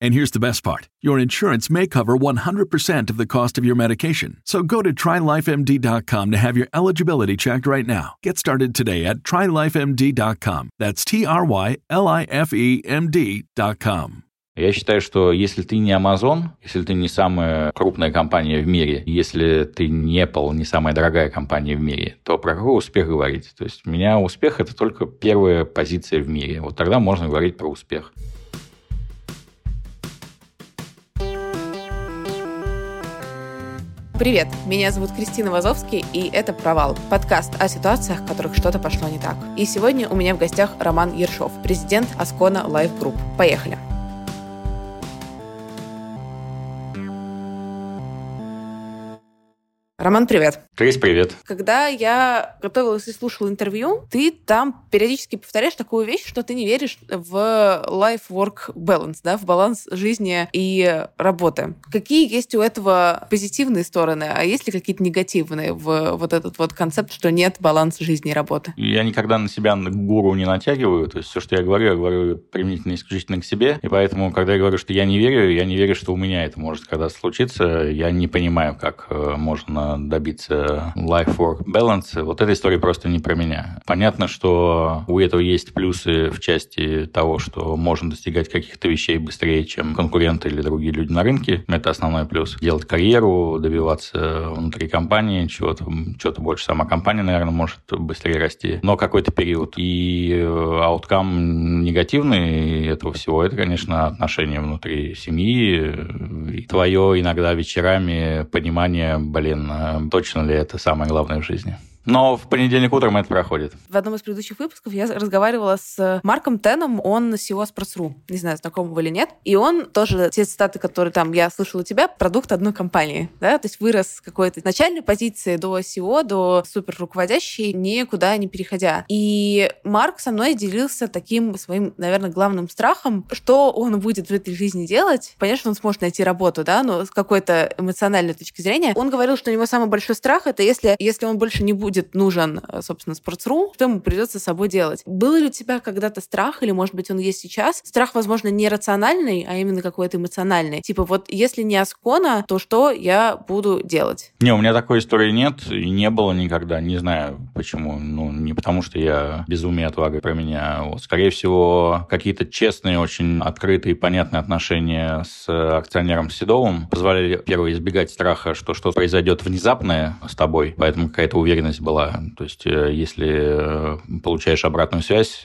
And here's the best part your insurance may cover 100% of the cost of your medication. So go to trylifemd.com to have your eligibility checked right now. Get started today at trylifemd.com. That's T R Y L I F E M D.com. Я считаю, что если ты не Amazon, если ты не самая крупная компания в мире, если ты не Apple, не самая дорогая компания в мире, то про какой успех говорить? То есть у меня успех – это только первая позиция в мире. Вот тогда можно говорить про успех. Привет, меня зовут Кристина Вазовский, и это «Провал» – подкаст о ситуациях, в которых что-то пошло не так. И сегодня у меня в гостях Роман Ершов, президент Аскона Life Group. Поехали! Роман, привет. Крис, привет. Когда я готовилась и слушала интервью, ты там периодически повторяешь такую вещь, что ты не веришь в life-work balance, да, в баланс жизни и работы. Какие есть у этого позитивные стороны, а есть ли какие-то негативные в вот этот вот концепт, что нет баланса жизни и работы? Я никогда на себя гуру не натягиваю, то есть все, что я говорю, я говорю применительно исключительно к себе, и поэтому, когда я говорю, что я не верю, я не верю, что у меня это может когда случиться, я не понимаю, как э, можно добиться life-work balance, вот эта история просто не про меня. Понятно, что у этого есть плюсы в части того, что можно достигать каких-то вещей быстрее, чем конкуренты или другие люди на рынке. Это основной плюс. Делать карьеру, добиваться внутри компании чего-то, что-то больше. Сама компания, наверное, может быстрее расти. Но какой-то период. И ауткам негативный этого всего, это, конечно, отношения внутри семьи, и твое иногда вечерами понимание, блин, точно ли это самое главное в жизни. Но в понедельник утром это проходит. В одном из предыдущих выпусков я разговаривала с Марком Теном, он SEO Sports.ru. Не знаю, знакомы вы или нет. И он тоже, те цитаты, которые там я слышала у тебя, продукт одной компании. Да? То есть вырос с какой-то начальной позиции до SEO, до супер руководящей, никуда не переходя. И Марк со мной делился таким своим, наверное, главным страхом, что он будет в этой жизни делать. Что он сможет найти работу, да, но с какой-то эмоциональной точки зрения. Он говорил, что у него самый большой страх — это если, если он больше не будет будет нужен, э, собственно, спортсру, что ему придется с собой делать. Был ли у тебя когда-то страх, или, может быть, он есть сейчас? Страх, возможно, не рациональный, а именно какой-то эмоциональный. Типа, вот если не Аскона, то что я буду делать? Не, у меня такой истории нет, и не было никогда. Не знаю, почему. Ну, не потому, что я безумие отвага про меня. Вот, скорее всего, какие-то честные, очень открытые и понятные отношения с акционером Седовым позволяли, первое, избегать страха, что что-то произойдет внезапное с тобой, поэтому какая-то уверенность была. То есть, э, если э, получаешь обратную связь,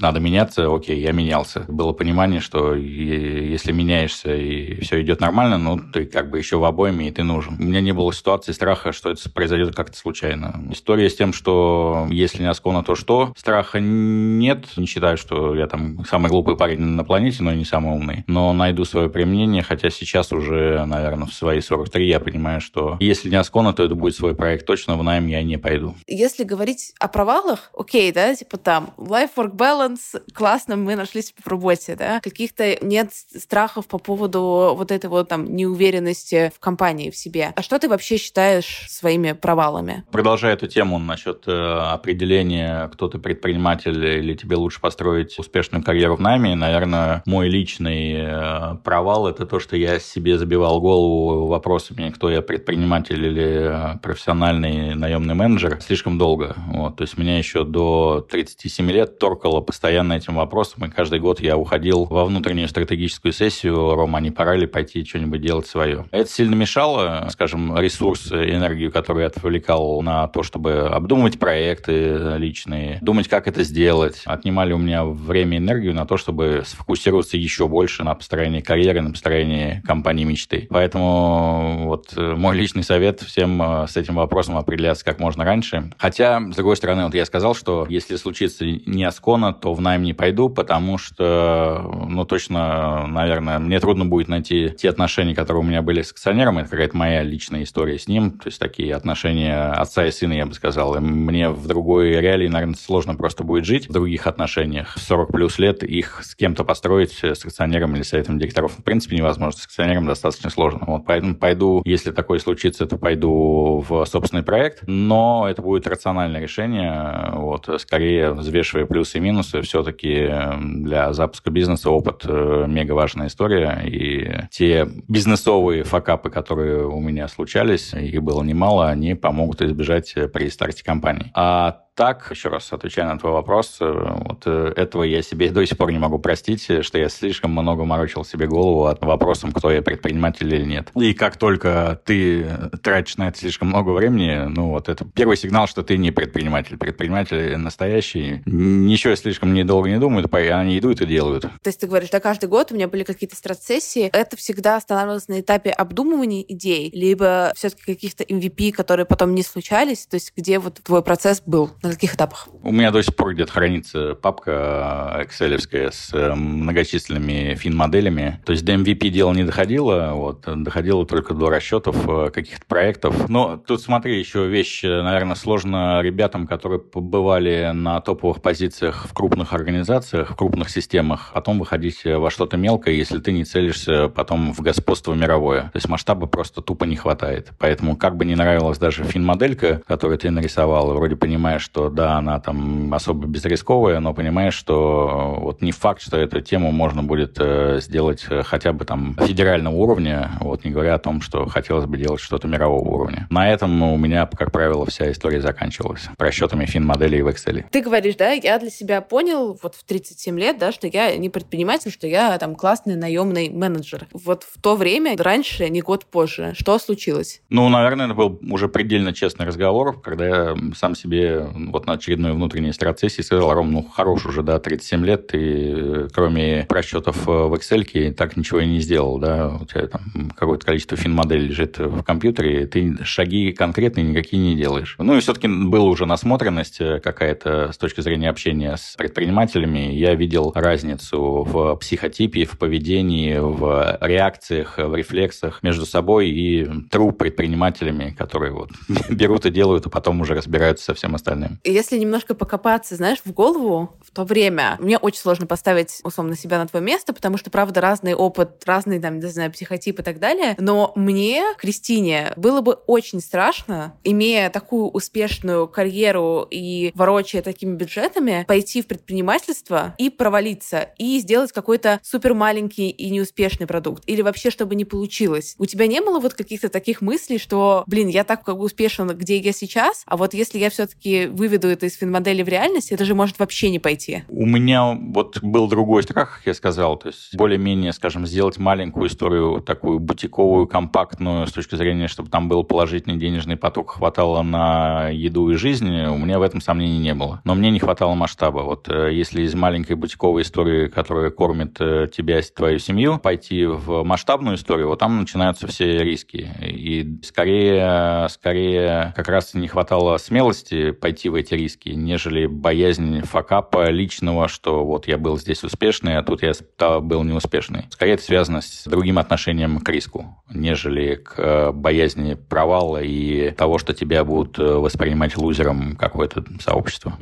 надо меняться, окей, я менялся. Было понимание, что если меняешься и все идет нормально, ну, ты как бы еще в обойме, и ты нужен. У меня не было ситуации страха, что это произойдет как-то случайно. История с тем, что если не Аскона, то что? Страха нет. Не считаю, что я там самый глупый парень на планете, но и не самый умный. Но найду свое применение, хотя сейчас уже, наверное, в свои 43 я понимаю, что если не Аскона, то это будет свой проект точно, в найм я не пойду. Если говорить о провалах, окей, да, типа там life-work balance, баланс, классно, мы нашлись в работе, да, каких-то нет страхов по поводу вот этой вот там неуверенности в компании, в себе. А что ты вообще считаешь своими провалами? Продолжая эту тему насчет э, определения, кто ты предприниматель или тебе лучше построить успешную карьеру в найме, наверное, мой личный э, провал – это то, что я себе забивал голову вопросами, кто я, предприниматель или э, профессиональный наемный менеджер, слишком долго. Вот. То есть меня еще до 37 лет торкало постоянно этим вопросом, и каждый год я уходил во внутреннюю стратегическую сессию, Рома, не пора ли пойти что-нибудь делать свое. Это сильно мешало, скажем, ресурс, энергию, которую я отвлекал на то, чтобы обдумывать проекты личные, думать, как это сделать. Отнимали у меня время и энергию на то, чтобы сфокусироваться еще больше на построении карьеры, на построении компании мечты. Поэтому вот э, мой личный совет всем э, с этим вопросом определяться как можно раньше. Хотя, с другой стороны, вот я сказал, что если случится не Аскона, то в найм не пойду, потому что, ну, точно, наверное, мне трудно будет найти те отношения, которые у меня были с акционером. Это какая-то моя личная история с ним. То есть такие отношения отца и сына, я бы сказал. И мне в другой реалии, наверное, сложно просто будет жить в других отношениях. В 40 плюс лет их с кем-то построить, с акционером или советом директоров, в принципе, невозможно. С акционером достаточно сложно. Вот поэтому пойду, если такое случится, то пойду в собственный проект. Но это будет рациональное решение. Вот, скорее взвешивая плюсы и минусы, все-таки для запуска бизнеса опыт э, мега важная история. И те бизнесовые факапы, которые у меня случались, их было немало, они помогут избежать при старте компании. А так, еще раз отвечая на твой вопрос, э, вот э, этого я себе до сих пор не могу простить, что я слишком много морочил себе голову от вопросом, кто я, предприниматель или нет. И как только ты тратишь на это слишком много времени, ну вот это первый сигнал, что ты не предприниматель. Предприниматель настоящий, ничего слишком недолго не думают, они идут и делают. То есть ты говоришь, да, каждый год у меня были какие-то страт-сессии, это всегда останавливалось на этапе обдумывания идей, либо все-таки каких-то MVP, которые потом не случались, то есть где вот твой процесс был на каких этапах? У меня до сих пор где-то хранится папка excel с э, многочисленными фин-моделями. То есть до MVP дело не доходило, вот, доходило только до расчетов э, каких-то проектов. Но тут смотри, еще вещь, наверное, сложно ребятам, которые побывали на топовых позициях в крупных организациях, в крупных системах, потом выходить во что-то мелкое, если ты не целишься потом в господство мировое. То есть масштаба просто тупо не хватает. Поэтому как бы не нравилась даже фин-моделька, которую ты нарисовал, вроде понимаешь, что да, она там особо безрисковая, но понимаешь, что вот не факт, что эту тему можно будет э, сделать э, хотя бы там федерального уровня, вот не говоря о том, что хотелось бы делать что-то мирового уровня. На этом у меня, как правило, вся история заканчивалась расчетами фин-моделей в Excel. Ты говоришь, да, я для себя понял вот в 37 лет, да, что я не предприниматель, что я там классный наемный менеджер. Вот в то время, раньше, не год позже, что случилось? Ну, наверное, это был уже предельно честный разговор, когда я сам себе вот на очередной внутренней страцессии сказал, Ром, ну, хорош уже, да, 37 лет, ты э, кроме расчетов э, в Excel так ничего и не сделал, да, у тебя там какое-то количество фин-моделей лежит в компьютере, ты шаги конкретные никакие не делаешь. Ну, и все-таки была уже насмотренность э, какая-то с точки зрения общения с предпринимателями. Я видел разницу в психотипе, в поведении, в реакциях, в рефлексах между собой и тру предпринимателями, которые вот берут и делают, а потом уже разбираются со всем остальным. Если немножко покопаться, знаешь, в голову в то время, мне очень сложно поставить, условно, себя на твое место, потому что, правда, разный опыт, разный, там, не знаю, психотип и так далее. Но мне, Кристине, было бы очень страшно, имея такую успешную карьеру и ворочая такими бюджетами, пойти в предпринимательство и провалиться, и сделать какой-то супер маленький и неуспешный продукт. Или вообще, чтобы не получилось. У тебя не было вот каких-то таких мыслей, что, блин, я так как бы успешен, где я сейчас, а вот если я все-таки вы выведу это из финмодели в реальность, это же может вообще не пойти. У меня вот был другой страх, как я сказал, то есть более-менее, скажем, сделать маленькую историю, такую бутиковую, компактную, с точки зрения, чтобы там был положительный денежный поток, хватало на еду и жизнь, у меня в этом сомнений не было. Но мне не хватало масштаба. Вот э, если из маленькой бутиковой истории, которая кормит э, тебя и твою семью, пойти в масштабную историю, вот там начинаются все риски. И скорее, скорее как раз не хватало смелости пойти в эти риски, нежели боязнь факапа личного, что вот я был здесь успешный, а тут я был неуспешный. Скорее это связано с другим отношением к риску, нежели к э, боязни провала и того, что тебя будут э, воспринимать лузером какое-то сообщество.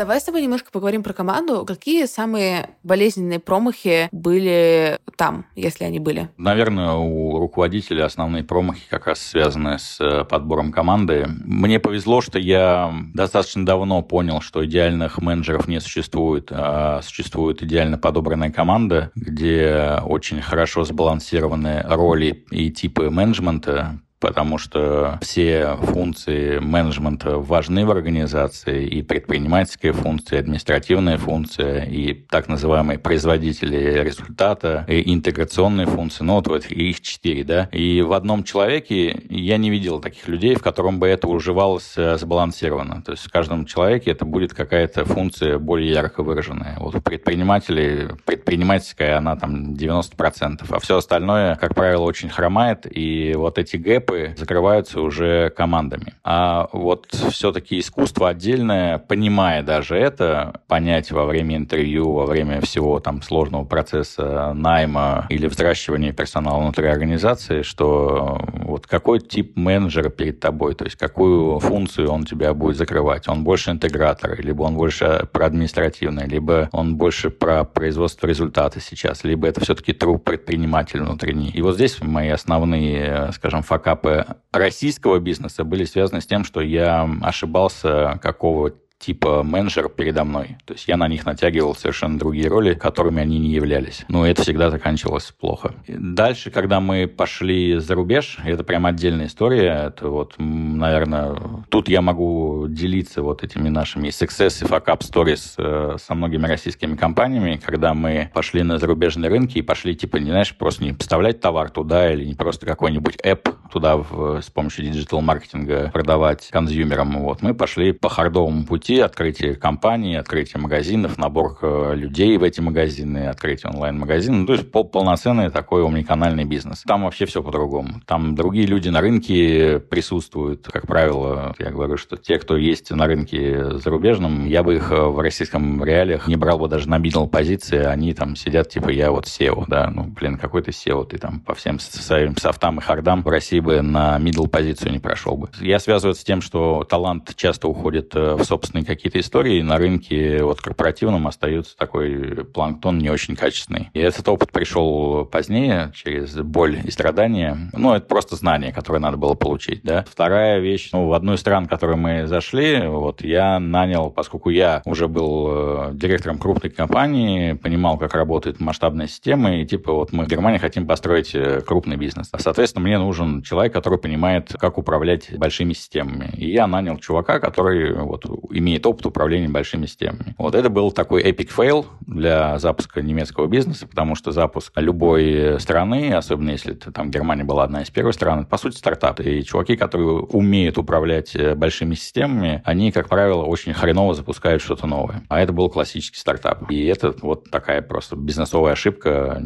Давай с тобой немножко поговорим про команду. Какие самые болезненные промахи были там, если они были? Наверное, у руководителя основные промахи как раз связаны с э, подбором команды. Мне повезло, что я достаточно давно понял, что идеальных менеджеров не существует, а существует идеально подобранная команда, где очень хорошо сбалансированы роли и типы менеджмента, потому что все функции менеджмента важны в организации, и предпринимательская функция, и административная функция, и так называемые производители результата, и интеграционные функции, ну вот их четыре, да. И в одном человеке я не видел таких людей, в котором бы это уживалось э, сбалансированно. То есть в каждом человеке это будет какая-то функция более ярко выраженная. Вот у предпринимателей, предпринимательская, она там 90%, а все остальное, как правило, очень хромает, и вот эти гэпы этапы закрываются уже командами. А вот все-таки искусство отдельное, понимая даже это, понять во время интервью, во время всего там сложного процесса найма или взращивания персонала внутри организации, что вот какой тип менеджера перед тобой, то есть какую функцию он тебя будет закрывать. Он больше интегратор, либо он больше про административный, либо он больше про производство результата сейчас, либо это все-таки труп предприниматель внутренний. И вот здесь мои основные, скажем, факапы этапы российского бизнеса были связаны с тем, что я ошибался, какого типа менеджер передо мной. То есть я на них натягивал совершенно другие роли, которыми они не являлись. Но это всегда заканчивалось плохо. Дальше, когда мы пошли за рубеж, это прям отдельная история. Это вот, наверное, тут я могу делиться вот этими нашими success и fuck up stories э, со многими российскими компаниями, когда мы пошли на зарубежные рынки и пошли, типа, не знаешь, просто не поставлять товар туда или не просто какой-нибудь app туда в, с помощью диджитал-маркетинга продавать консюмерам. Вот мы пошли по хардовому пути пути открытие компаний, открытие магазинов, набор э, людей в эти магазины, открытие онлайн-магазина. Ну, то есть пол полноценный такой омниканальный бизнес. Там вообще все по-другому. Там другие люди на рынке присутствуют. Как правило, я говорю, что те, кто есть на рынке зарубежном, я бы их э, в российском реалиях не брал бы даже на middle позиции. Они там сидят, типа, я вот SEO, да. Ну, блин, какой ты SEO? Ты там по всем своим софтам и хардам в России бы на middle позицию не прошел бы. Я связываю это с тем, что талант часто уходит э, в собственный качественные какие-то истории, на рынке вот корпоративном остается такой планктон не очень качественный. И этот опыт пришел позднее, через боль и страдания. Ну, это просто знание, которое надо было получить, да. Вторая вещь, ну, в одну из стран, в которую мы зашли, вот я нанял, поскольку я уже был э, директором крупной компании, понимал, как работает масштабная система, и типа вот мы в Германии хотим построить э, крупный бизнес. Соответственно, мне нужен человек, который понимает, как управлять большими системами. И я нанял чувака, который вот имеет опыт управления большими системами. Вот это был такой epic fail для запуска немецкого бизнеса, потому что запуск любой страны, особенно если это, там Германия была одна из первых стран, по сути, стартап. И чуваки, которые умеют управлять э, большими системами, они, как правило, очень хреново запускают что-то новое. А это был классический стартап. И это вот такая просто бизнесовая ошибка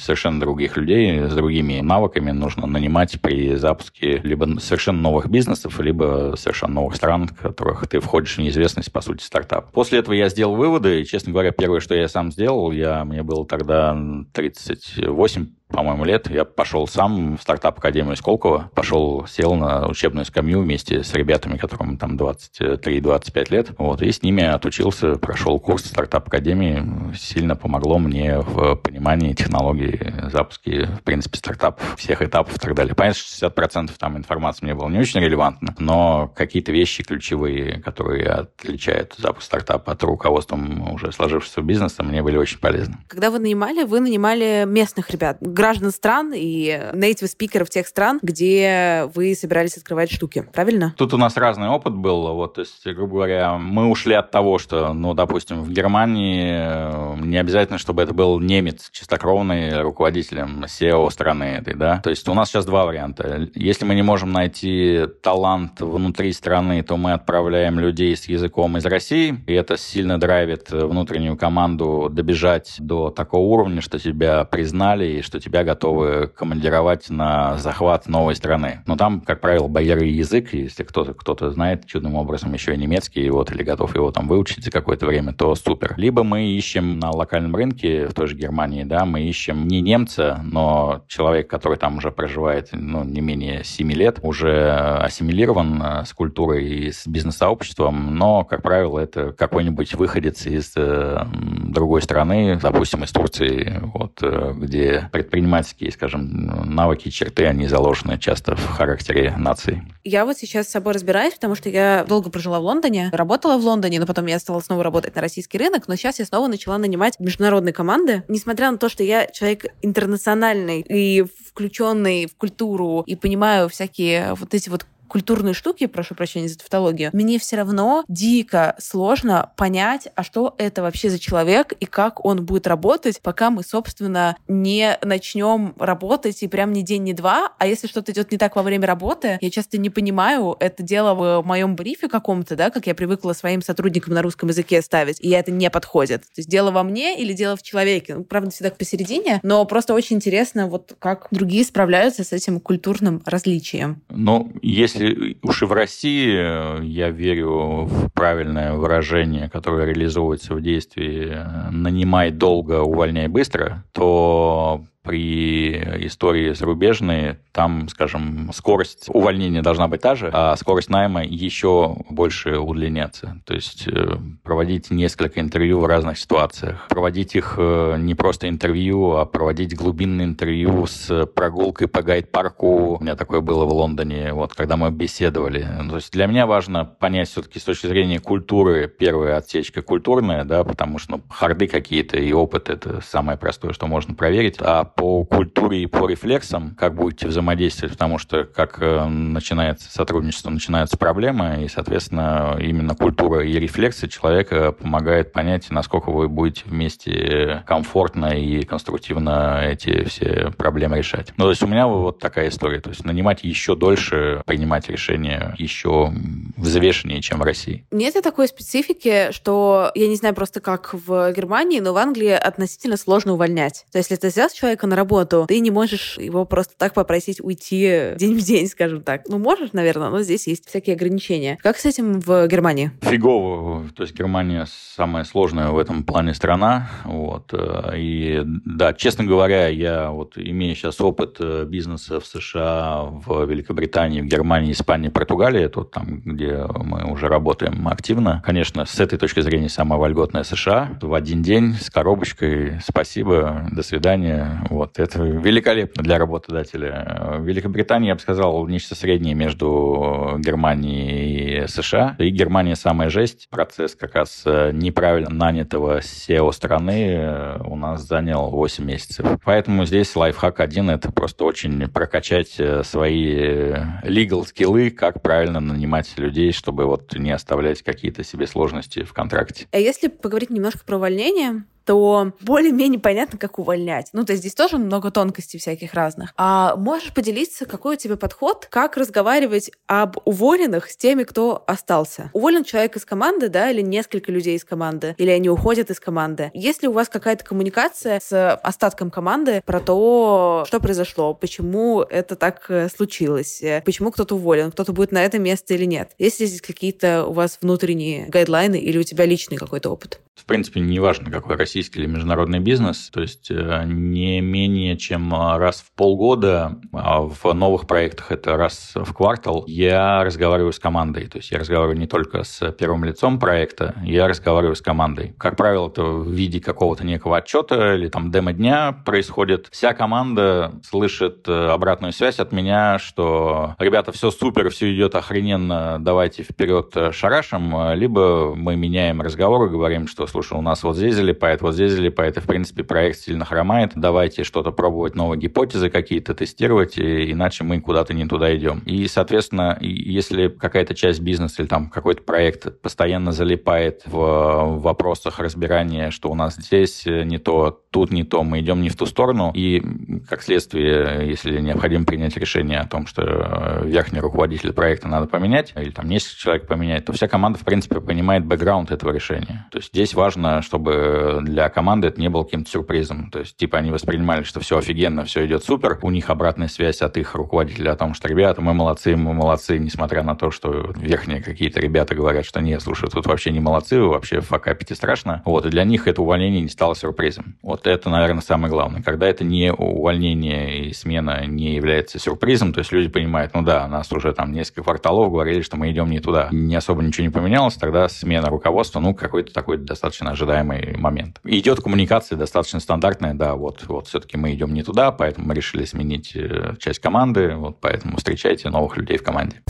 совершенно других людей с другими навыками нужно нанимать при запуске либо совершенно новых бизнесов, либо совершенно новых стран, в которых ты входишь в неизвестность, по сути, стартап. После этого я сделал выводы, и, честно говоря, первое, что я сам сделал, я, мне было тогда 38 по-моему, лет, я пошел сам в стартап-академию Сколково, пошел, сел на учебную скамью вместе с ребятами, которым там 23-25 лет, вот, и с ними отучился, прошел курс стартап-академии, сильно помогло мне в понимании технологий, запуске, в принципе, стартапов, всех этапов и так далее. Понятно, что 60% там информации мне было не очень релевантно, но какие-то вещи ключевые, которые отличают запуск стартапа от руководства уже сложившегося бизнеса, мне были очень полезны. Когда вы нанимали, вы нанимали местных ребят, граждан стран и native спикеров тех стран, где вы собирались открывать штуки, правильно? Тут у нас разный опыт был. Вот, то есть, грубо говоря, мы ушли от того, что, ну, допустим, в Германии э, не обязательно, чтобы это был немец, чистокровный руководителем SEO страны этой, да. То есть у нас сейчас два варианта. Если мы не можем найти талант внутри страны, то мы отправляем людей с языком из России, и это сильно драйвит внутреннюю команду добежать до такого уровня, что тебя признали и что тебя готовы командировать на захват новой страны. Но там, как правило, барьеры язык, если кто-то кто знает чудным образом еще и немецкий, вот, или готов его там выучить за какое-то время, то супер. Либо мы ищем на локальном рынке в той же Германии, да, мы ищем не немца, но человек, который там уже проживает, ну, не менее 7 лет, уже ассимилирован э, с культурой и с бизнес-сообществом, но, как правило, это какой-нибудь выходец из э, другой страны, допустим, из Турции, вот, э, где предпринимательские, скажем, навыки, черты, они заложены часто в характере нации. Я вот сейчас с собой разбираюсь, потому что я долго прожила в Лондоне, работала в Лондоне, но потом я стала снова работать на российский рынок, но сейчас я снова начала нанимать международные команды. Несмотря на то, что я человек интернациональный и включенный в культуру и понимаю всякие вот эти вот культурные штуки, прошу прощения за тавтологию, мне все равно дико сложно понять, а что это вообще за человек и как он будет работать, пока мы, собственно, не начнем работать и прям ни день, ни два. А если что-то идет не так во время работы, я часто не понимаю, это дело в моем брифе каком-то, да, как я привыкла своим сотрудникам на русском языке ставить, и это не подходит. То есть дело во мне или дело в человеке. Ну, правда, всегда посередине, но просто очень интересно, вот как другие справляются с этим культурным различием. Ну, если если уж и в России э, я верю в правильное выражение, которое реализовывается в действии «нанимай долго, увольняй быстро», то при истории зарубежной, там, скажем, скорость увольнения должна быть та же, а скорость найма еще больше удлиняться. То есть э, проводить несколько интервью в разных ситуациях. Проводить их э, не просто интервью, а проводить глубинное интервью с прогулкой по гайд-парку. У меня такое было в Лондоне, вот, когда мы беседовали. То есть для меня важно понять все-таки с точки зрения культуры, первая отсечка культурная, да, потому что ну, харды какие-то и опыт – это самое простое, что можно проверить. А по культуре и по рефлексам, как будете взаимодействовать, потому что как э, начинается сотрудничество, начинаются проблемы, и, соответственно, именно культура и рефлексы человека помогает понять, насколько вы будете вместе комфортно и конструктивно эти все проблемы решать. Ну, то есть у меня вот такая история, то есть нанимать еще дольше, принимать решения еще взвешеннее, чем в России. Нет такой специфики, что, я не знаю просто как в Германии, но в Англии относительно сложно увольнять. То есть, если ты взял человека на работу, ты не можешь его просто так попросить уйти день в день, скажем так. Ну, можешь, наверное, но здесь есть всякие ограничения. Как с этим в Германии? Фигово. То есть Германия самая сложная в этом плане страна. Вот. И да, честно говоря, я вот имею сейчас опыт э, бизнеса в США, в Великобритании, в Германии, Испании, Португалии, вот там, где мы уже работаем активно. Конечно, с этой точки зрения самая вольготная США. В один день с коробочкой «Спасибо, до свидания». Вот, это великолепно для работодателя. В Великобритании, я бы сказал, нечто среднее между Германией и США. И Германия самая жесть. Процесс как раз неправильно нанятого SEO страны у нас занял 8 месяцев. Поэтому здесь лайфхак один – это просто очень прокачать свои legal скиллы, как правильно нанимать людей, чтобы вот не оставлять какие-то себе сложности в контракте. А если поговорить немножко про увольнение, то более-менее понятно, как увольнять. Ну, то есть здесь тоже много тонкостей всяких разных. А можешь поделиться, какой у тебя подход, как разговаривать об уволенных с теми, кто остался? Уволен человек из команды, да, или несколько людей из команды, или они уходят из команды. Есть ли у вас какая-то коммуникация с остатком команды про то, что произошло, почему это так э, случилось, почему кто-то уволен, кто-то будет на это место или нет? Есть ли здесь какие-то у вас внутренние гайдлайны или у тебя личный какой-то опыт? В принципе, неважно, какой российский или международный бизнес, то есть э, не менее чем раз в полгода, а в новых проектах это раз в квартал, я разговариваю с командой. То есть я разговариваю не только с первым лицом проекта, я разговариваю с командой. Как правило, это в виде какого-то некого отчета или там демо-дня происходит. Вся команда слышит э, обратную связь от меня, что ребята, все супер, все идет охрененно, давайте вперед э, шарашим, либо мы меняем разговор и говорим, что слушай, у нас вот здесь залипает, вот здесь залипает, и, в принципе, проект сильно хромает, давайте что-то пробовать, новые гипотезы какие-то тестировать, иначе мы куда-то не туда идем. И, соответственно, если какая-то часть бизнеса или там какой-то проект постоянно залипает в вопросах разбирания, что у нас здесь не то, тут не то, мы идем не в ту сторону, и, как следствие, если необходимо принять решение о том, что верхний руководитель проекта надо поменять, или там несколько человек поменять, то вся команда, в принципе, понимает бэкграунд этого решения. То есть здесь важно, чтобы для команды это не было каким-то сюрпризом. То есть, типа, они воспринимали, что все офигенно, все идет супер. У них обратная связь от их руководителя о том, что, ребята, мы молодцы, мы молодцы, несмотря на то, что верхние какие-то ребята говорят, что нет, слушай, тут вообще не молодцы, вы вообще факапите страшно. Вот, и для них это увольнение не стало сюрпризом. Вот это, наверное, самое главное. Когда это не увольнение и смена не является сюрпризом, то есть люди понимают, ну да, нас уже там несколько кварталов говорили, что мы идем не туда. Не особо ничего не поменялось, тогда смена руководства, ну, какой-то такой достаточно ожидаемый момент. идет коммуникация достаточно стандартная, да, вот, вот все-таки мы идем не туда, поэтому мы решили сменить э, часть команды, вот поэтому встречайте новых людей в команде.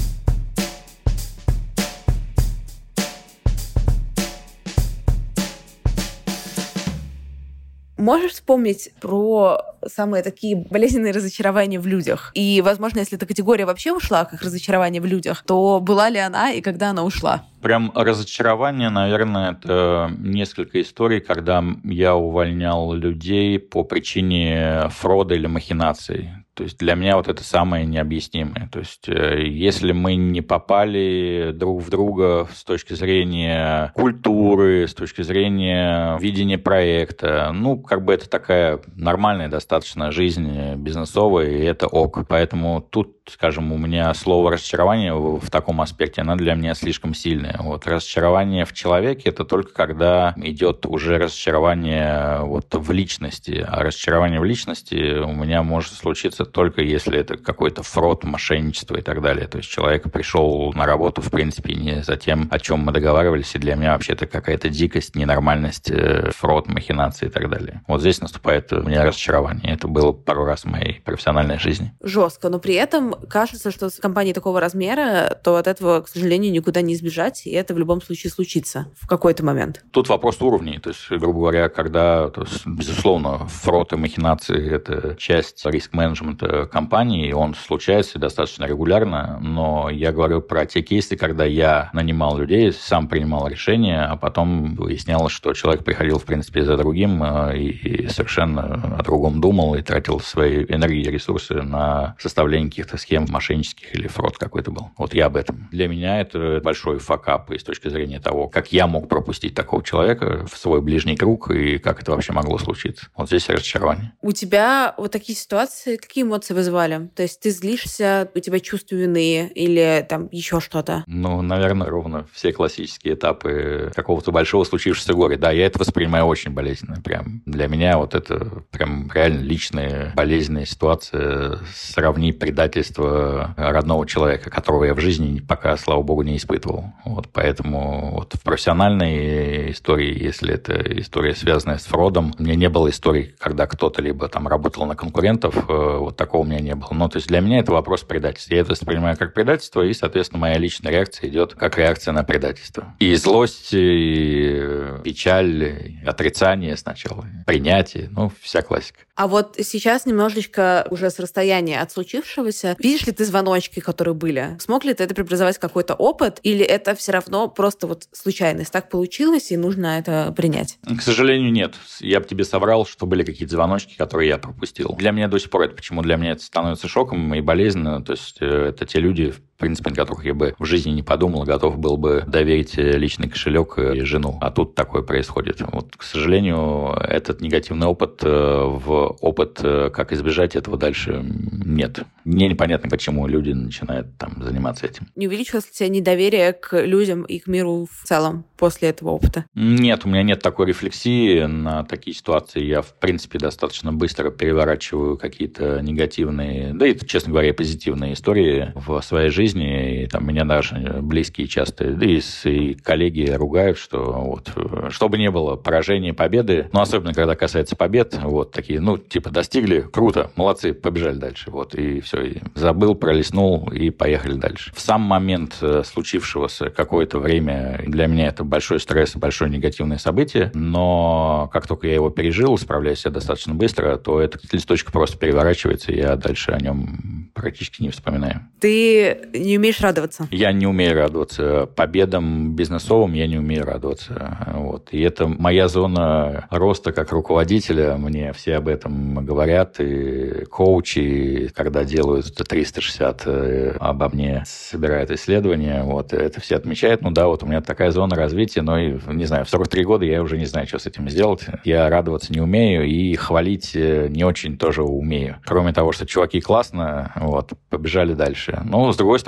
Можешь вспомнить про самые такие болезненные разочарования в людях? И, возможно, если эта категория вообще ушла, как разочарование в людях, то была ли она и когда она ушла? Прям разочарование, наверное, это несколько историй, когда я увольнял людей по причине фрода или махинаций. То есть для меня вот это самое необъяснимое. То есть э, если мы не попали друг в друга с точки зрения культуры, с точки зрения видения проекта, ну, как бы это такая нормальная достаточно жизнь бизнесовая, и это ок. Поэтому тут скажем, у меня слово разочарование в таком аспекте, оно для меня слишком сильное. Вот разочарование в человеке это только когда идет уже разочарование вот в личности, а разочарование в личности у меня может случиться только если это какой-то фрод, мошенничество и так далее. То есть человек пришел на работу, в принципе, не за тем, о чем мы договаривались, и для меня вообще это какая-то дикость, ненормальность, э, фрод, махинации и так далее. Вот здесь наступает у меня разочарование. Это было пару раз в моей профессиональной жизни. Жестко, но при этом кажется, что с компанией такого размера, то от этого, к сожалению, никуда не избежать, и это в любом случае случится в какой-то момент. Тут вопрос уровней. То есть, грубо говоря, когда, то есть, безусловно, фрод и махинации – это часть риск-менеджмента компании, и он случается достаточно регулярно, но я говорю про те кейсы, когда я нанимал людей, сам принимал решения, а потом выяснялось, что человек приходил, в принципе, за другим э, и совершенно о другом думал и тратил свои энергии и ресурсы на составление каких-то схем мошеннических или фрод какой-то был. Вот я об этом. Для меня это большой факап и с точки зрения того, как я мог пропустить такого человека в свой ближний круг и как это вообще могло случиться. Вот здесь разочарование. У тебя вот такие ситуации, какие эмоции вызывали? То есть ты злишься, у тебя чувство вины или там еще что-то? Ну, наверное, ровно все классические этапы какого-то большого случившегося горя. Да, я это воспринимаю очень болезненно. Прям для меня вот это прям реально личная болезненная ситуация. Сравни предательство родного человека, которого я в жизни пока, слава богу, не испытывал. Вот, поэтому вот в профессиональной истории, если это история, связанная с фродом, у меня не было истории, когда кто-то либо там работал на конкурентов, э, вот такого у меня не было. Ну, то есть для меня это вопрос предательства. Я это воспринимаю как предательство, и, соответственно, моя личная реакция идет как реакция на предательство. И злость, и печаль, и отрицание сначала, принятие, ну, вся классика. А вот сейчас немножечко уже с расстояния от случившегося, видишь ли ты звоночки, которые были? Смог ли ты это преобразовать в какой-то опыт? Или это все равно просто вот случайность? Так получилось, и нужно это принять? К сожалению, нет. Я бы тебе соврал, что были какие-то звоночки, которые я пропустил. Для меня до сих пор это почему для меня это становится шоком и болезненно. То есть э, это те люди, в принципе, на которых я бы в жизни не подумал, готов был бы доверить личный кошелек и жену. А тут такое происходит. Вот, к сожалению, этот негативный опыт э, в опыт, э, как избежать этого дальше, нет. Мне непонятно, почему люди начинают там заниматься этим. Не увеличилось ли у тебя недоверие к людям и к миру в целом после этого опыта? Нет, у меня нет такой рефлексии на такие ситуации. Я, в принципе, достаточно быстро переворачиваю какие-то негативные, да и, честно говоря, позитивные истории в своей жизни жизни, и там меня даже близкие часто, да и, и коллеги ругают, что вот, чтобы не было поражения, победы, но особенно когда касается побед, вот такие, ну, типа, достигли, круто, молодцы, побежали дальше, вот, и все, и забыл, пролистнул, и поехали дальше. В сам момент э, случившегося какое-то время для меня это большой стресс, большое негативное событие, но как только я его пережил, справляюсь я достаточно быстро, то этот листочек просто переворачивается, и я дальше о нем практически не вспоминаю. Ты не умеешь радоваться? Я не умею радоваться. Победам бизнесовым я не умею радоваться. Вот. И это моя зона роста как руководителя. Мне все об этом говорят. И коучи, когда делают 360 э, обо мне, собирают исследования, вот, это все отмечают. Ну да, вот у меня такая зона развития, но, не знаю, в 43 года я уже не знаю, что с этим сделать. Я радоваться не умею и хвалить э, не очень тоже умею. Кроме того, что чуваки классно, вот, побежали дальше. Но, с другой стороны,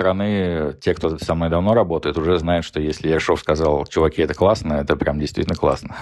те, кто со мной давно работает, уже знают, что если Ершов сказал, чуваки, это классно, это прям действительно классно.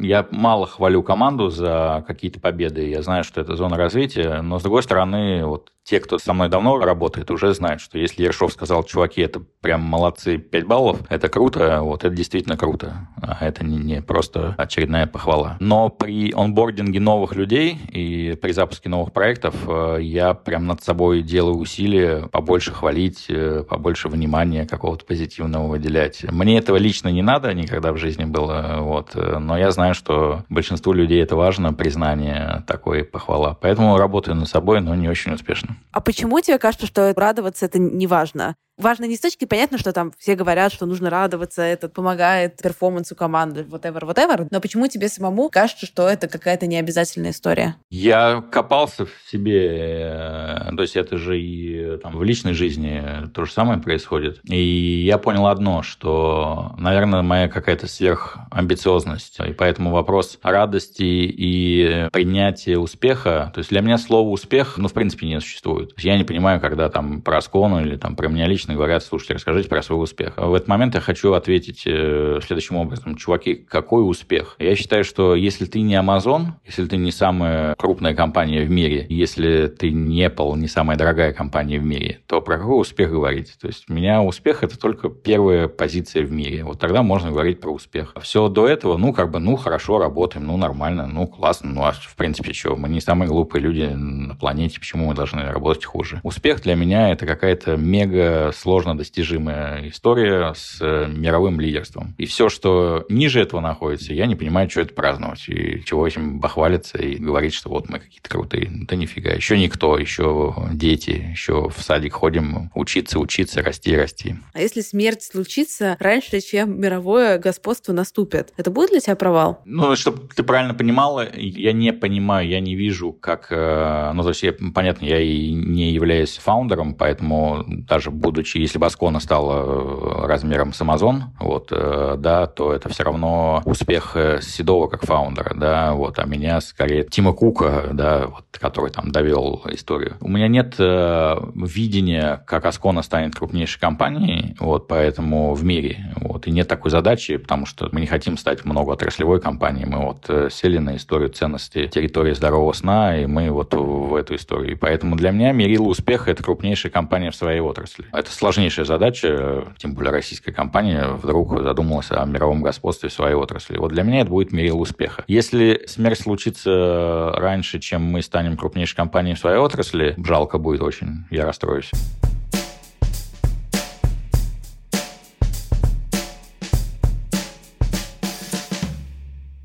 Я мало хвалю команду за какие-то победы. Я знаю, что это зона развития, но, с другой стороны, вот те, кто со мной давно работает, уже знают, что если Ершов сказал, чуваки, это прям молодцы, 5 баллов, это круто, вот это действительно круто. А это не, не просто очередная похвала. Но при онбординге новых людей и при запуске новых проектов э, я прям над собой делаю усилия побольше хвалить, э, побольше внимания какого-то позитивного выделять. Мне этого лично не надо никогда в жизни было, вот, но я знаю, что большинству людей это важно, признание такой похвала. Поэтому работаю над собой, но не очень успешно. А почему тебе кажется, что радоваться это не важно? Важно не с точки, понятно, что там все говорят, что нужно радоваться, это помогает перформансу команды, whatever, whatever, но почему тебе самому кажется, что это какая-то необязательная история? Я копался в себе, э, то есть это же и там, в личной жизни то же самое происходит. И я понял одно, что, наверное, моя какая-то сверхамбициозность, и поэтому вопрос радости и принятия успеха, то есть для меня слово «успех», ну, в принципе, не существует. Я не понимаю, когда там про Аскону или там про меня лично обычно говорят, слушайте, расскажите про свой успех. В этот момент я хочу ответить э, следующим образом. Чуваки, какой успех? Я считаю, что если ты не Amazon, если ты не самая крупная компания в мире, если ты не Apple, не самая дорогая компания в мире, то про какой успех говорить? То есть у меня успех – это только первая позиция в мире. Вот тогда можно говорить про успех. Все до этого, ну, как бы, ну, хорошо, работаем, ну, нормально, ну, классно, ну, а в принципе, что, мы не самые глупые люди на планете, почему мы должны работать хуже? Успех для меня – это какая-то мега сложно достижимая история с э, мировым лидерством. И все, что ниже этого находится, я не понимаю, что это праздновать, и чего этим бахвалиться и говорить, что вот мы какие-то крутые. Да нифига. Еще никто, еще дети, еще в садик ходим учиться, учиться, расти, расти. А если смерть случится раньше, чем мировое господство наступит, это будет для тебя провал? Ну, чтобы ты правильно понимала, я не понимаю, я не вижу, как... Э, ну, то есть, я, понятно, я и не являюсь фаундером, поэтому даже будучи случае, если бы Аскона стала э, размером с Amazon, вот, э, да, то это все равно успех э, Седова как фаундера, да, вот, а меня скорее Тима Кука, да, вот, который там довел историю. У меня нет э, видения, как Аскона станет крупнейшей компанией, вот, поэтому в мире, вот, и нет такой задачи, потому что мы не хотим стать многоотраслевой компанией, мы вот сели на историю ценности территории здорового сна, и мы вот в эту историю. И поэтому для меня мерило успеха – это крупнейшая компания в своей отрасли. Это сложнейшая задача, тем более российская компания вдруг задумалась о мировом господстве своей отрасли. Вот для меня это будет мерил успеха. Если смерть случится раньше, чем мы станем крупнейшей компанией в своей отрасли, жалко будет очень, я расстроюсь.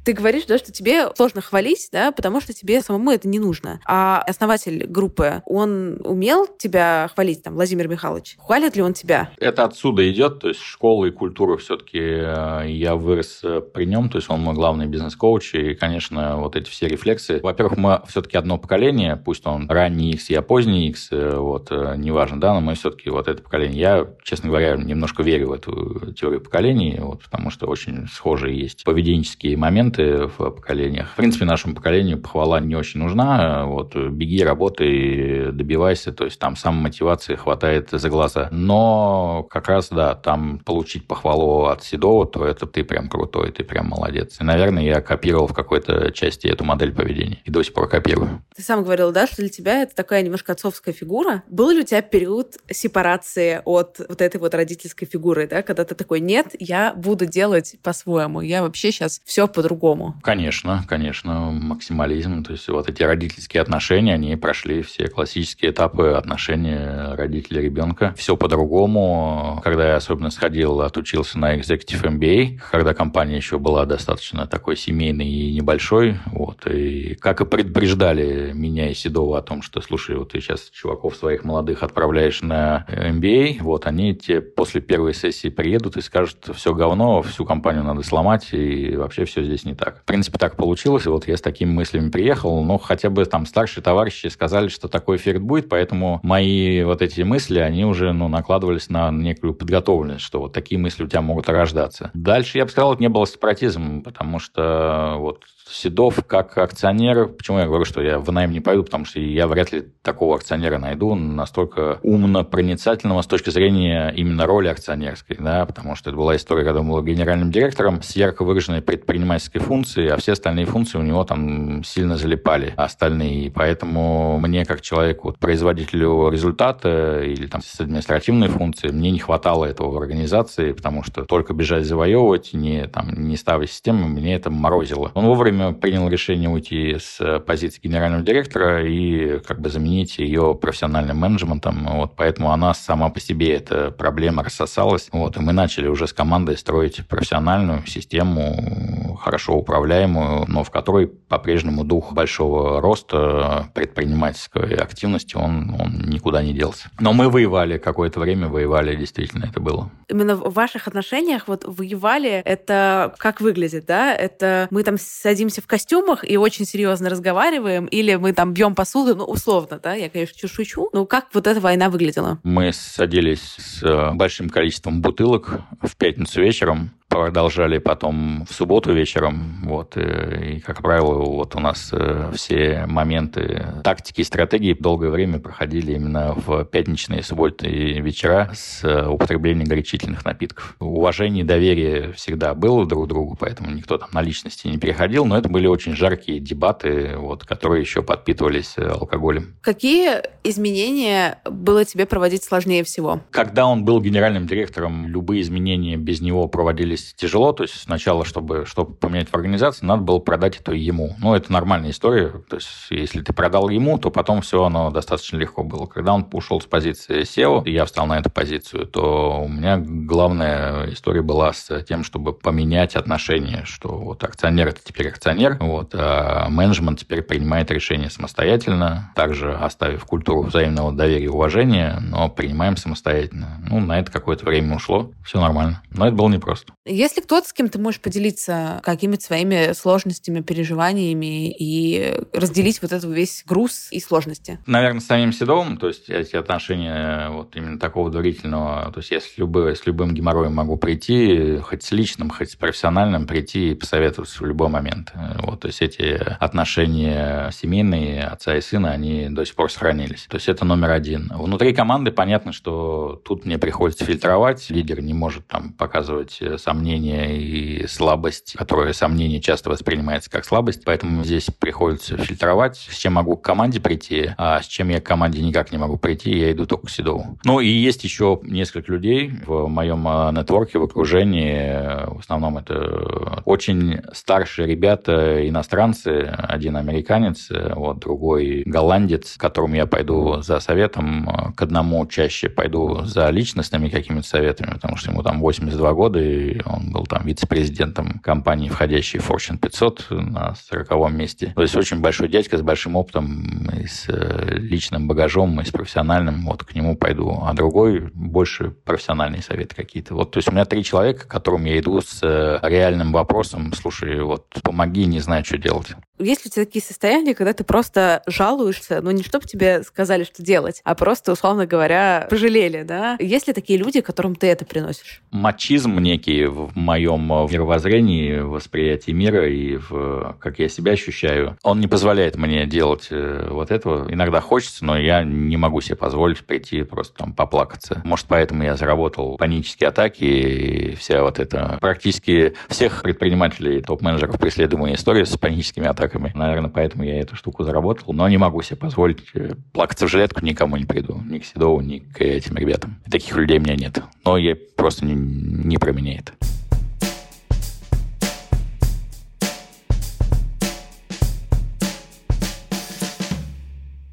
Ты говоришь, да, что тебе сложно хвалить, да, потому что тебе самому это не нужно. А основатель группы, он умел тебя хвалить, там, Владимир Михайлович? Хвалит ли он тебя? Это отсюда идет, то есть школа и культура все-таки э, я вырос э, при нем, то есть он мой главный бизнес-коуч, и, конечно, вот эти все рефлексы. Во-первых, мы все-таки одно поколение, пусть он ранний X, я поздний X, э, вот, неважно, да, но мы все-таки вот это поколение. Я, честно говоря, немножко верю в эту теорию поколений, вот, потому что очень схожие есть поведенческие моменты, моменты в поколениях. В принципе, нашему поколению похвала не очень нужна. Вот беги, работай, добивайся. То есть там сам мотивации хватает за глаза. Но как раз, да, там получить похвалу от Седова, то это ты прям крутой, ты прям молодец. И, наверное, я копировал в какой-то части эту модель поведения. И до сих пор копирую. Ты сам говорил, да, что для тебя это такая немножко отцовская фигура. Был ли у тебя период сепарации от вот этой вот родительской фигуры, да, когда ты такой, нет, я буду делать по-своему, я вообще сейчас все по-другому по-другому? Конечно, конечно, максимализм. То есть вот эти родительские отношения, они прошли все классические этапы отношений родителя ребенка. Все по-другому. Когда я особенно сходил, отучился на Executive MBA, когда компания еще была достаточно такой семейной и небольшой, вот, и как и предупреждали меня и Седова о том, что, слушай, вот ты сейчас чуваков своих молодых отправляешь на MBA, вот, они тебе после первой сессии приедут и скажут, все говно, всю компанию надо сломать, и вообще все здесь не так. В принципе, так получилось, и вот я с такими мыслями приехал, но хотя бы там старшие товарищи сказали, что такой эффект будет, поэтому мои вот эти мысли, они уже, ну, накладывались на некую подготовленность, что вот такие мысли у тебя могут рождаться. Дальше, я бы сказал, не было сепаратизмом, потому что вот Седов как акционер, почему я говорю, что я в найм не пойду, потому что я вряд ли такого акционера найду, настолько умно проницательного с точки зрения именно роли акционерской, да, потому что это была история, когда он был генеральным директором с ярко выраженной предпринимательской функцией, а все остальные функции у него там сильно залипали, остальные. Поэтому мне, как человеку, производителю результата или там с административной функцией, мне не хватало этого в организации, потому что только бежать завоевывать, не, там, не ставить систему, мне это морозило. Он вовремя принял решение уйти с позиции генерального директора и как бы заменить ее профессиональным менеджментом. Вот, поэтому она сама по себе, эта проблема рассосалась. Вот, и мы начали уже с командой строить профессиональную систему, хорошо управляемую, но в которой по-прежнему дух большого роста предпринимательской активности, он, он никуда не делся. Но мы воевали какое-то время, воевали, действительно, это было. Именно в ваших отношениях вот воевали, это как выглядит, да? Это мы там садимся садимся в костюмах и очень серьезно разговариваем, или мы там бьем посуду, ну, условно, да, я, конечно, шучу. Ну, как вот эта война выглядела? Мы садились с э, большим количеством бутылок в пятницу вечером, продолжали потом в субботу вечером. Вот, э, и, как правило, вот у нас э, все моменты тактики и стратегии долгое время проходили именно в пятничные и субботние вечера с э, употреблением горячительных напитков. Уважение и доверие всегда было друг к другу, поэтому никто там на личности не переходил, но это были очень жаркие дебаты, вот, которые еще подпитывались алкоголем. Какие изменения было тебе проводить сложнее всего? Когда он был генеральным директором, любые изменения без него проводились здесь тяжело. То есть сначала, чтобы, чтобы поменять в организации, надо было продать это ему. Ну, это нормальная история. То есть если ты продал ему, то потом все оно достаточно легко было. Когда он ушел с позиции SEO, и я встал на эту позицию, то у меня главная история была с тем, чтобы поменять отношения, что вот акционер – это теперь акционер, вот, а менеджмент теперь принимает решения самостоятельно, также оставив культуру взаимного доверия и уважения, но принимаем самостоятельно. Ну, на это какое-то время ушло, все нормально. Но это было непросто. Если кто-то, с кем ты можешь поделиться какими-то своими сложностями, переживаниями и разделить вот этот весь груз и сложности? Наверное, с самим Седовым, то есть эти отношения вот именно такого доверительного, то есть я с, любым, с любым геморроем могу прийти, хоть с личным, хоть с профессиональным, прийти и посоветоваться в любой момент. Вот, то есть эти отношения семейные отца и сына, они до сих пор сохранились. То есть это номер один. Внутри команды понятно, что тут мне приходится фильтровать. Лидер не может там показывать сам сомнения и слабость, которая сомнение часто воспринимается как слабость, поэтому здесь приходится фильтровать, с чем могу к команде прийти, а с чем я к команде никак не могу прийти, я иду только к Седову. Ну и есть еще несколько людей в моем а, нетворке, в окружении, в основном это очень старшие ребята, иностранцы, один американец, вот другой голландец, к которому я пойду за советом, к одному чаще пойду за личностными какими-то советами, потому что ему там 82 года, и он был там вице-президентом компании, входящей в Fortune 500 на 40 месте. То есть очень большой дядька с большим опытом и с э, личным багажом, и с профессиональным. Вот к нему пойду. А другой больше профессиональные советы какие-то. Вот, то есть у меня три человека, к которым я иду с э, реальным вопросом. Слушай, вот помоги, не знаю, что делать. Есть ли у тебя такие состояния, когда ты просто жалуешься, ну не чтобы тебе сказали, что делать, а просто, условно говоря, пожалели, да? Есть ли такие люди, которым ты это приносишь? Мачизм некий в моем мировоззрении, восприятии мира и в как я себя ощущаю, он не позволяет мне делать э, вот этого. Иногда хочется, но я не могу себе позволить прийти просто там поплакаться. Может, поэтому я заработал панические атаки и вся вот эта практически всех предпринимателей, топ-менеджеров преследуемая история с паническими атаками атаками. Наверное, поэтому я эту штуку заработал. Но не могу себе позволить э, плакаться в жилетку, никому не приду. Ни к Седову, ни к этим ребятам. Таких людей у меня нет. Но я просто не, не про меня это.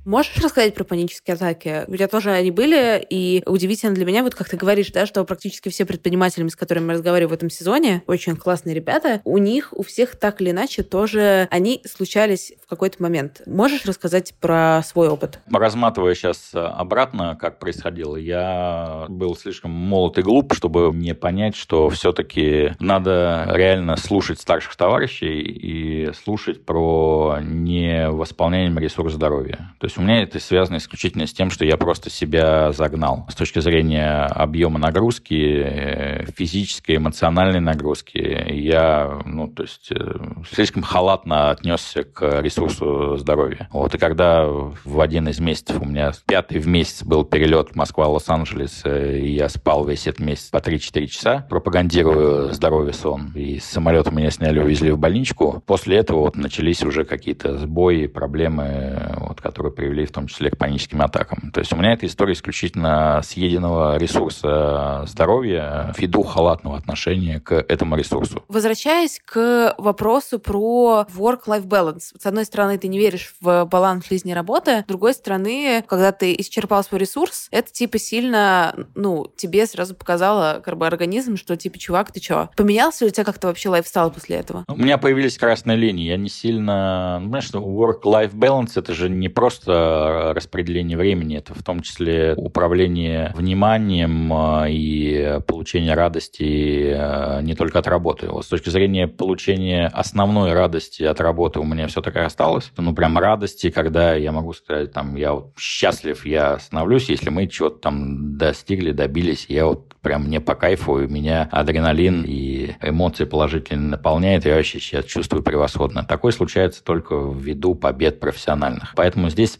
Можешь рассказать про панические атаки? У тебя тоже они были, и удивительно для меня, вот как ты говоришь, да, что практически все предприниматели, с которыми мы разговариваем в этом сезоне, очень классные ребята, у них у всех так или иначе тоже они случались в какой-то момент. Можешь рассказать про свой опыт? Разматывая сейчас обратно, как происходило, я был слишком молод и глуп, чтобы не понять, что все-таки надо реально слушать старших товарищей и слушать про невосполняемый ресурс здоровья. То есть у меня это связано исключительно с тем, что я просто себя загнал. С точки зрения объема нагрузки, э, физической, эмоциональной нагрузки, я, ну, то есть, э, слишком халатно отнесся к ресурсу здоровья. Вот, и когда в один из месяцев у меня пятый в месяц был перелет Москва-Лос-Анджелес, э, и я спал весь этот месяц по 3-4 часа, пропагандирую здоровье сон, и с самолета меня сняли, увезли в больничку. После этого вот начались уже какие-то сбои, проблемы, вот, которые привели в том числе к паническим атакам. То есть у меня эта история исключительно съеденного ресурса здоровья ввиду халатного отношения к этому ресурсу. Возвращаясь к вопросу про work-life balance. С одной стороны, ты не веришь в баланс жизни и работы, с другой стороны, когда ты исчерпал свой ресурс, это типа сильно, ну, тебе сразу показало как бы организм, что типа, чувак, ты чё? Поменялся ли у тебя как-то вообще лайфстайл после этого? У меня появились красные линии. Я не сильно... Ну, знаешь, work-life balance — это же не просто распределение времени, это в том числе управление вниманием а, и получение радости а, не только от работы. Вот с точки зрения получения основной радости от работы у меня все такое осталось. Ну, прям радости, когда я могу сказать, там, я вот счастлив, я становлюсь, если мы чего-то там достигли, добились, я вот прям мне по кайфу, у меня адреналин и эмоции положительно наполняет, я вообще сейчас чувствую превосходно. Такое случается только ввиду побед профессиональных. Поэтому здесь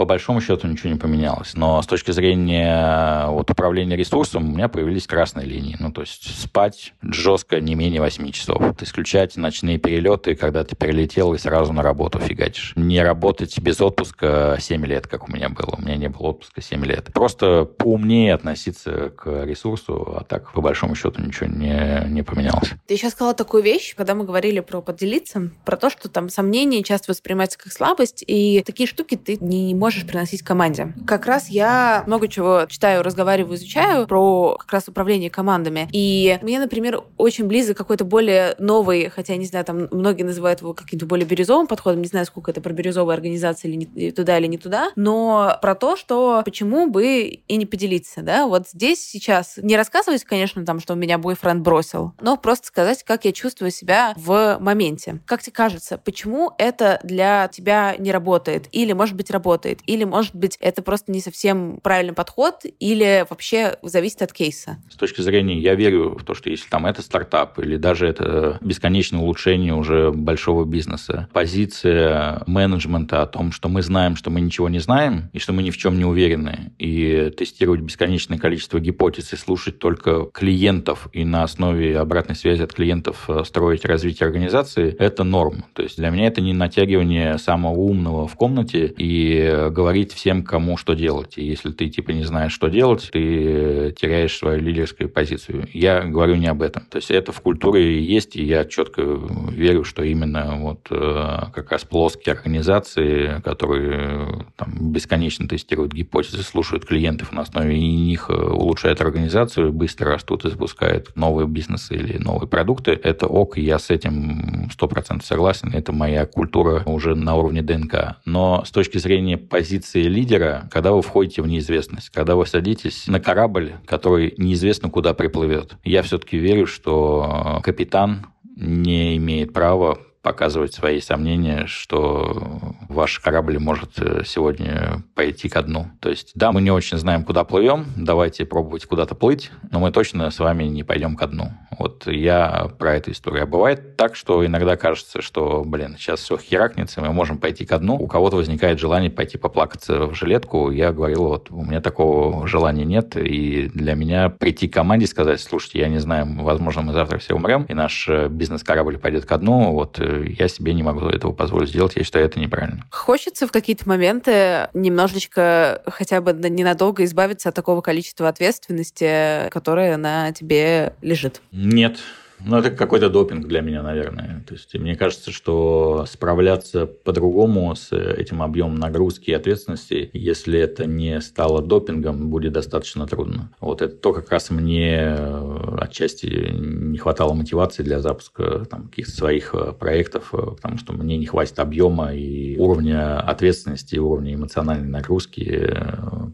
по большому счету ничего не поменялось. Но с точки зрения вот, управления ресурсом у меня появились красные линии. Ну, то есть спать жестко не менее 8 часов. Исключать ночные перелеты, когда ты перелетел и сразу на работу фигачишь. Не работать без отпуска 7 лет, как у меня было. У меня не было отпуска 7 лет. Просто поумнее относиться к ресурсу, а так, по большому счету, ничего не, не поменялось. Ты сейчас сказала такую вещь, когда мы говорили про поделиться, про то, что там сомнения часто воспринимаются как слабость, и такие штуки ты не можешь можешь приносить команде. Как раз я много чего читаю, разговариваю, изучаю про как раз управление командами. И мне, например, очень близок какой-то более новый, хотя, не знаю, там многие называют его каким-то более бирюзовым подходом, не знаю, сколько это про бирюзовые организации или не, туда или не туда, но про то, что почему бы и не поделиться, да, вот здесь сейчас не рассказывать, конечно, там, что меня бойфренд бросил, но просто сказать, как я чувствую себя в моменте. Как тебе кажется, почему это для тебя не работает? Или, может быть, работает? Или, может быть, это просто не совсем правильный подход, или вообще зависит от кейса? С точки зрения, я верю в то, что если там это стартап, или даже это бесконечное улучшение уже большого бизнеса, позиция менеджмента о том, что мы знаем, что мы ничего не знаем, и что мы ни в чем не уверены, и тестировать бесконечное количество гипотез и слушать только клиентов и на основе обратной связи от клиентов э, строить развитие организации, это норм. То есть для меня это не натягивание самого умного в комнате и говорить всем, кому что делать. И если ты типа не знаешь, что делать, ты теряешь свою лидерскую позицию. Я говорю не об этом. То есть это в культуре есть, и я четко верю, что именно вот э, как раз плоские организации, которые там, бесконечно тестируют гипотезы, слушают клиентов на основе них э, улучшают организацию, быстро растут и запускают новые бизнесы или новые продукты. Это ок, я с этим 100% согласен. Это моя культура уже на уровне ДНК. Но с точки зрения позиции лидера, когда вы входите в неизвестность, когда вы садитесь на корабль, который неизвестно куда приплывет. Я все-таки верю, что капитан не имеет права показывать свои сомнения, что ваш корабль может э, сегодня пойти ко дну. То есть, да, мы не очень знаем, куда плывем, давайте пробовать куда-то плыть, но мы точно с вами не пойдем ко дну. Вот я про эту историю. А бывает так, что иногда кажется, что, блин, сейчас все херакнется, мы можем пойти ко дну. У кого-то возникает желание пойти поплакаться в жилетку. Я говорил, вот у меня такого желания нет, и для меня прийти к команде и сказать, слушайте, я не знаю, возможно, мы завтра все умрем, и наш э, бизнес-корабль пойдет ко дну, вот э, я себе не могу этого позволить сделать, я считаю, это неправильно. Хочется в какие-то моменты немножечко хотя бы ненадолго избавиться от такого количества ответственности, которое на тебе лежит? Нет, Ну, это какой-то допинг для меня, наверное. То есть, мне кажется, что справляться по-другому с этим объемом нагрузки и ответственности, если это не стало допингом, будет достаточно трудно. Вот это то, как раз мне э, отчасти не хватало мотивации для запуска там, каких-то своих э, проектов, э, потому что мне не хватит объема и уровня ответственности, и уровня эмоциональной нагрузки,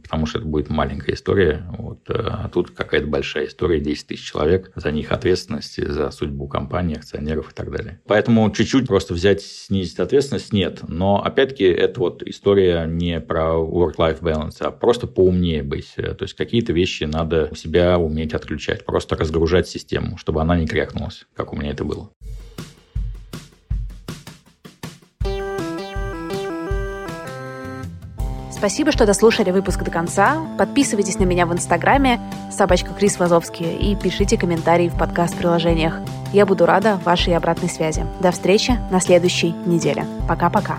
потому что это будет маленькая история. Вот. А тут какая-то большая история, 10 тысяч человек, за них ответственность, за судьбу компании, акционеров и так далее. Поэтому чуть-чуть просто взять, снизить ответственность нет. Но, опять-таки, это вот история не про work-life balance, а просто поумнее быть. То есть, какие-то вещи надо у себя уметь отключать, просто разгружать систему, чтобы она не крякнулась, как у меня это было. Спасибо, что дослушали выпуск до конца. Подписывайтесь на меня в Инстаграме собачка Крис Вазовский и пишите комментарии в подкаст-приложениях. Я буду рада вашей обратной связи. До встречи на следующей неделе. Пока-пока.